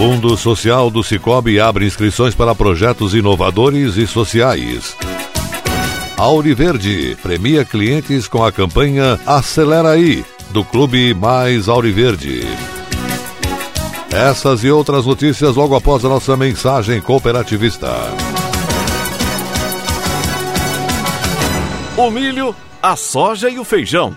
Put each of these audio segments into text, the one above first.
Fundo Social do Cicobi abre inscrições para projetos inovadores e sociais. Auriverde premia clientes com a campanha Acelera aí, do Clube Mais Auriverde. Essas e outras notícias logo após a nossa mensagem cooperativista. O milho, a soja e o feijão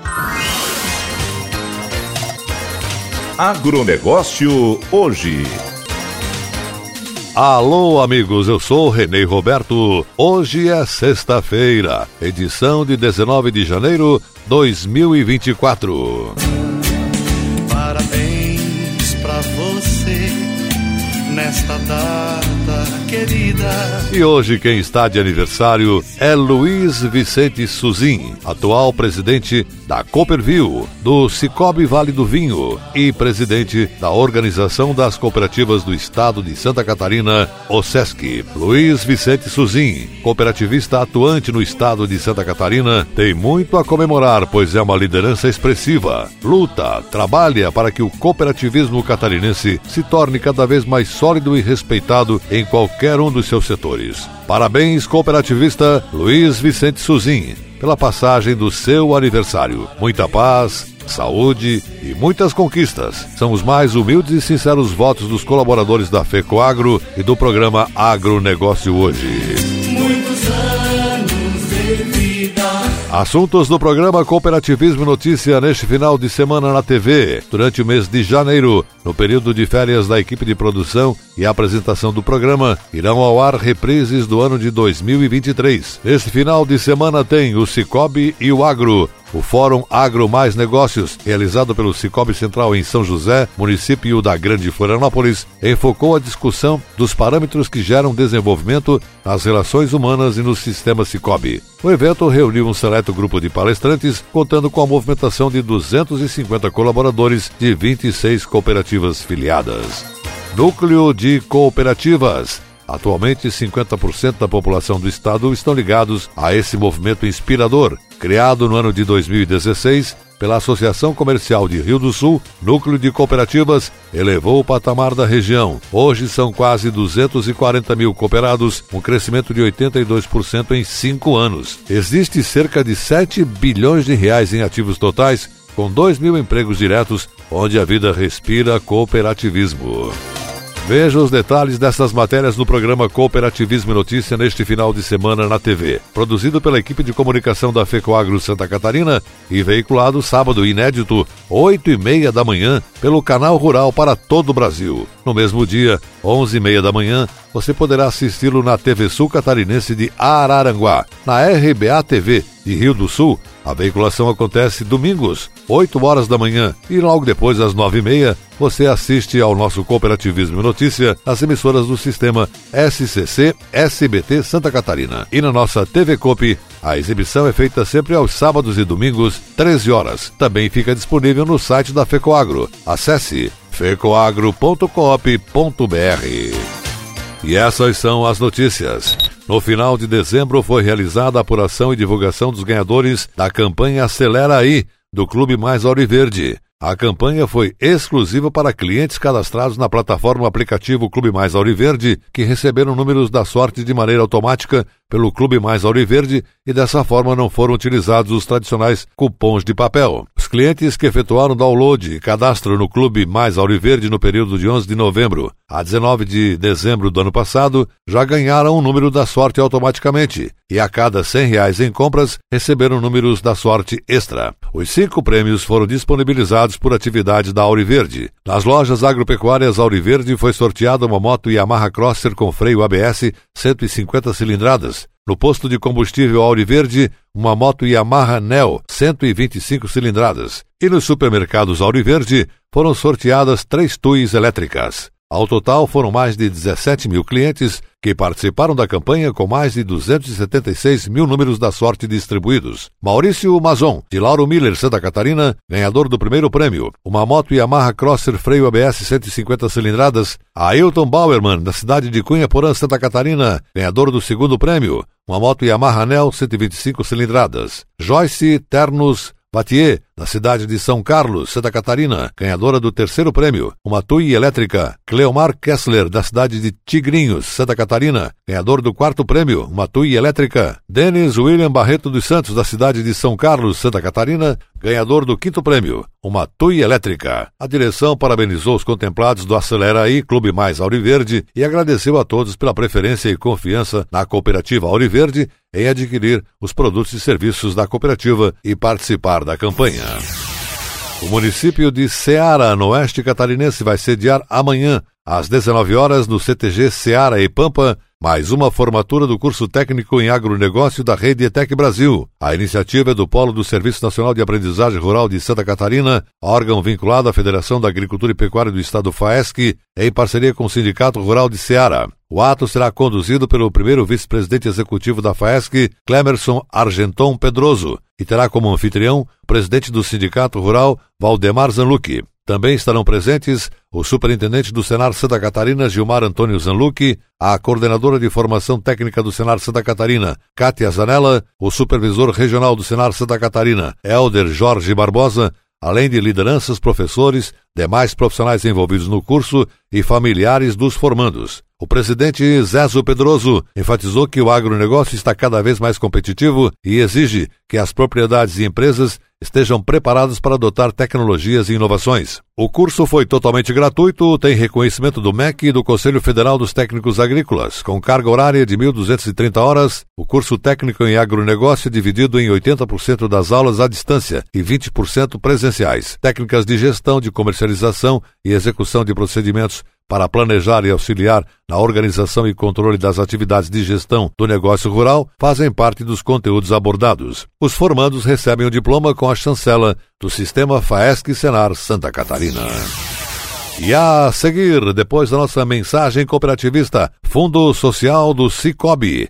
Agronegócio hoje. Alô, amigos, eu sou Renê Roberto. Hoje é sexta-feira, edição de 19 de janeiro 2024. Nesta data querida. E hoje quem está de aniversário é Luiz Vicente Suzin, atual presidente da Cooperville, do Cicobi Vale do Vinho e presidente da Organização das Cooperativas do Estado de Santa Catarina, OSESC. Luiz Vicente Suzin, cooperativista atuante no estado de Santa Catarina, tem muito a comemorar, pois é uma liderança expressiva. Luta, trabalha para que o cooperativismo catarinense se torne cada vez mais sólido e respeitado em qualquer um dos seus setores. Parabéns, cooperativista Luiz Vicente Suzin, pela passagem do seu aniversário. Muita paz, saúde e muitas conquistas. São os mais humildes e sinceros votos dos colaboradores da FECOAGRO e do programa Agronegócio Hoje. Assuntos do programa Cooperativismo Notícia neste final de semana na TV. Durante o mês de janeiro, no período de férias da equipe de produção e apresentação do programa, irão ao ar reprises do ano de 2023. Neste final de semana tem o Cicobi e o Agro, o Fórum Agro Mais Negócios, realizado pelo Cicobi Central em São José, município da Grande Florianópolis, enfocou a discussão dos parâmetros que geram desenvolvimento nas relações humanas e no sistema Cicobi. O evento reuniu um seleto grupo de palestrantes, contando com a movimentação de 250 colaboradores de 26 cooperativas filiadas. Núcleo de Cooperativas Atualmente, 50% da população do estado estão ligados a esse movimento inspirador, criado no ano de 2016 pela Associação Comercial de Rio do Sul, núcleo de cooperativas, elevou o patamar da região. Hoje são quase 240 mil cooperados, um crescimento de 82% em cinco anos. Existe cerca de 7 bilhões de reais em ativos totais, com 2 mil empregos diretos, onde a vida respira cooperativismo. Veja os detalhes dessas matérias no programa Cooperativismo e Notícia neste final de semana na TV. Produzido pela equipe de comunicação da FECOAGRO Santa Catarina e veiculado sábado inédito, 8 e meia da manhã, pelo canal Rural para todo o Brasil. No mesmo dia, 11 e meia da manhã, você poderá assisti-lo na TV Sul Catarinense de Araranguá, na RBA TV de Rio do Sul. A veiculação acontece domingos, 8 horas da manhã, e logo depois, às 9 e meia, você assiste ao nosso Cooperativismo e Notícia nas emissoras do sistema SCC SBT Santa Catarina. E na nossa TV Coop, a exibição é feita sempre aos sábados e domingos, 13 horas. Também fica disponível no site da FECOAGRO. Acesse fecoagro.coop.br. E essas são as notícias. No final de dezembro foi realizada a apuração e divulgação dos ganhadores da campanha Acelera Aí, do Clube Mais Auriverde. A campanha foi exclusiva para clientes cadastrados na plataforma aplicativo Clube Mais Auriverde, que receberam números da sorte de maneira automática pelo Clube Mais Auriverde e dessa forma não foram utilizados os tradicionais cupons de papel. Os clientes que efetuaram download e cadastro no Clube Mais Auriverde no período de 11 de novembro a 19 de dezembro do ano passado já ganharam o número da sorte automaticamente e a cada 100 reais em compras receberam números da sorte extra. Os cinco prêmios foram disponibilizados por atividade da Auriverde. Nas lojas agropecuárias Auriverde foi sorteada uma moto Yamaha Crosser com freio ABS 150 cilindradas. No posto de combustível Auriverde, uma moto Yamaha Neo 125 cilindradas. E nos supermercados Auriverde foram sorteadas três tuis elétricas. Ao total, foram mais de 17 mil clientes que participaram da campanha com mais de 276 mil números da sorte distribuídos. Maurício Mazon, de Lauro Miller, Santa Catarina, ganhador do primeiro prêmio. Uma moto Yamaha Crosser freio ABS 150 cilindradas. Ailton Bauerman, da cidade de Cunha Porã, Santa Catarina, ganhador do segundo prêmio. Uma moto Yamaha Nel 125 cilindradas. Joyce Ternos Batier, da cidade de São Carlos, Santa Catarina, ganhadora do terceiro prêmio. Uma Tui elétrica. Cleomar Kessler, da cidade de Tigrinhos, Santa Catarina, ganhador do quarto prêmio. Uma Tui elétrica. Denis William Barreto dos Santos, da cidade de São Carlos, Santa Catarina, ganhador do quinto prêmio. Uma Tui elétrica. A direção parabenizou os contemplados do Acelera aí, Clube Mais Auriverde, e agradeceu a todos pela preferência e confiança na cooperativa Auriverde em adquirir os produtos e serviços da cooperativa e participar da campanha. O município de Ceará, no oeste catarinense, vai sediar amanhã, às 19 horas, no CTG Ceará e Pampa, mais uma formatura do curso técnico em agronegócio da Rede ETEC Brasil. A iniciativa é do Polo do Serviço Nacional de Aprendizagem Rural de Santa Catarina, órgão vinculado à Federação da Agricultura e Pecuária do Estado FAESC, em parceria com o Sindicato Rural de Ceará. O ato será conduzido pelo primeiro vice-presidente executivo da FAESC, Clemerson Argenton Pedroso, e terá como anfitrião o presidente do Sindicato Rural, Valdemar Zanlucchi. Também estarão presentes o superintendente do Senar Santa Catarina, Gilmar Antônio Zanlucchi, a coordenadora de formação técnica do Senar Santa Catarina, Kátia Zanella, o supervisor regional do Senar Santa Catarina, Elder Jorge Barbosa, além de lideranças, professores, demais profissionais envolvidos no curso e familiares dos formandos. O presidente Zezo Pedroso enfatizou que o agronegócio está cada vez mais competitivo e exige que as propriedades e empresas estejam preparadas para adotar tecnologias e inovações. O curso foi totalmente gratuito, tem reconhecimento do MEC e do Conselho Federal dos Técnicos Agrícolas, com carga horária de 1.230 horas. O curso técnico em agronegócio é dividido em 80% das aulas à distância e 20% presenciais. Técnicas de gestão, de comercialização e execução de procedimentos para planejar e auxiliar na organização e controle das atividades de gestão do negócio rural fazem parte dos conteúdos abordados. Os formandos recebem o diploma com a chancela do Sistema FAESC Senar Santa Catarina. E a seguir, depois da nossa mensagem cooperativista, Fundo Social do Cicobi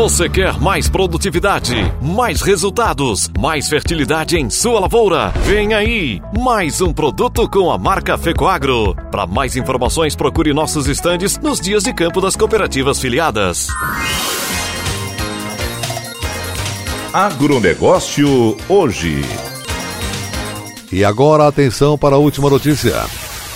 Você quer mais produtividade, mais resultados, mais fertilidade em sua lavoura? Vem aí, mais um produto com a marca Fecoagro. Para mais informações, procure nossos estandes nos dias de campo das cooperativas filiadas. Agronegócio hoje. E agora atenção para a última notícia.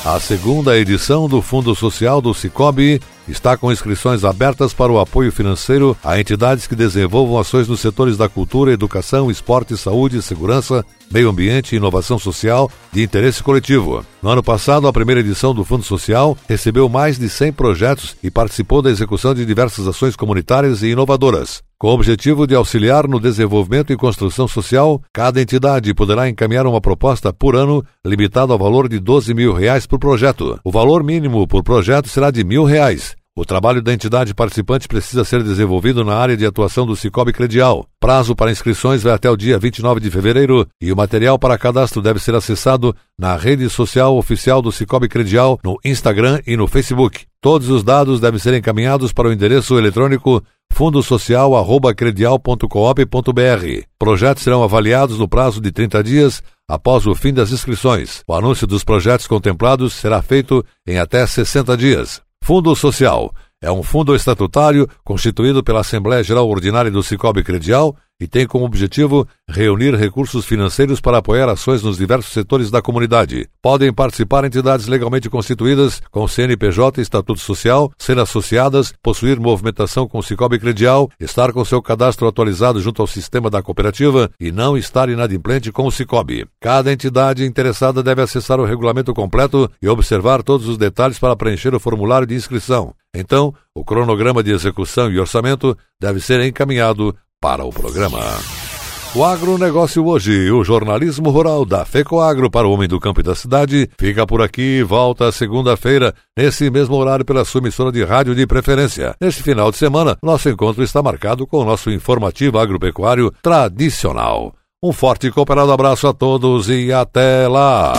A segunda edição do Fundo Social do Cicobi está com inscrições abertas para o apoio financeiro a entidades que desenvolvam ações nos setores da cultura, educação, esporte, saúde, segurança, meio ambiente e inovação social de interesse coletivo. No ano passado, a primeira edição do Fundo Social recebeu mais de 100 projetos e participou da execução de diversas ações comunitárias e inovadoras. Com o objetivo de auxiliar no desenvolvimento e construção social, cada entidade poderá encaminhar uma proposta por ano limitada ao valor de 12 mil reais por projeto. O valor mínimo por projeto será de mil reais. O trabalho da entidade participante precisa ser desenvolvido na área de atuação do Cicobi Credial. Prazo para inscrições vai até o dia 29 de fevereiro e o material para cadastro deve ser acessado na rede social oficial do Cicobi Credial, no Instagram e no Facebook. Todos os dados devem ser encaminhados para o endereço eletrônico fundosocial.credial.coop.br. Projetos serão avaliados no prazo de 30 dias após o fim das inscrições. O anúncio dos projetos contemplados será feito em até 60 dias. Fundo Social. É um fundo estatutário constituído pela Assembleia Geral Ordinária do Cicobi Credial e tem como objetivo reunir recursos financeiros para apoiar ações nos diversos setores da comunidade. Podem participar entidades legalmente constituídas com CNPJ e Estatuto Social, ser associadas, possuir movimentação com Cicobi Credial, estar com seu cadastro atualizado junto ao sistema da cooperativa e não estar inadimplente com o Cicobi. Cada entidade interessada deve acessar o regulamento completo e observar todos os detalhes para preencher o formulário de inscrição. Então, o cronograma de execução e orçamento deve ser encaminhado para o programa. O agronegócio hoje, o jornalismo rural da FECOAGro para o homem do campo e da cidade, fica por aqui e volta segunda-feira, nesse mesmo horário pela sua emissora de rádio de preferência. Neste final de semana, nosso encontro está marcado com o nosso informativo agropecuário tradicional. Um forte e cooperado abraço a todos e até lá!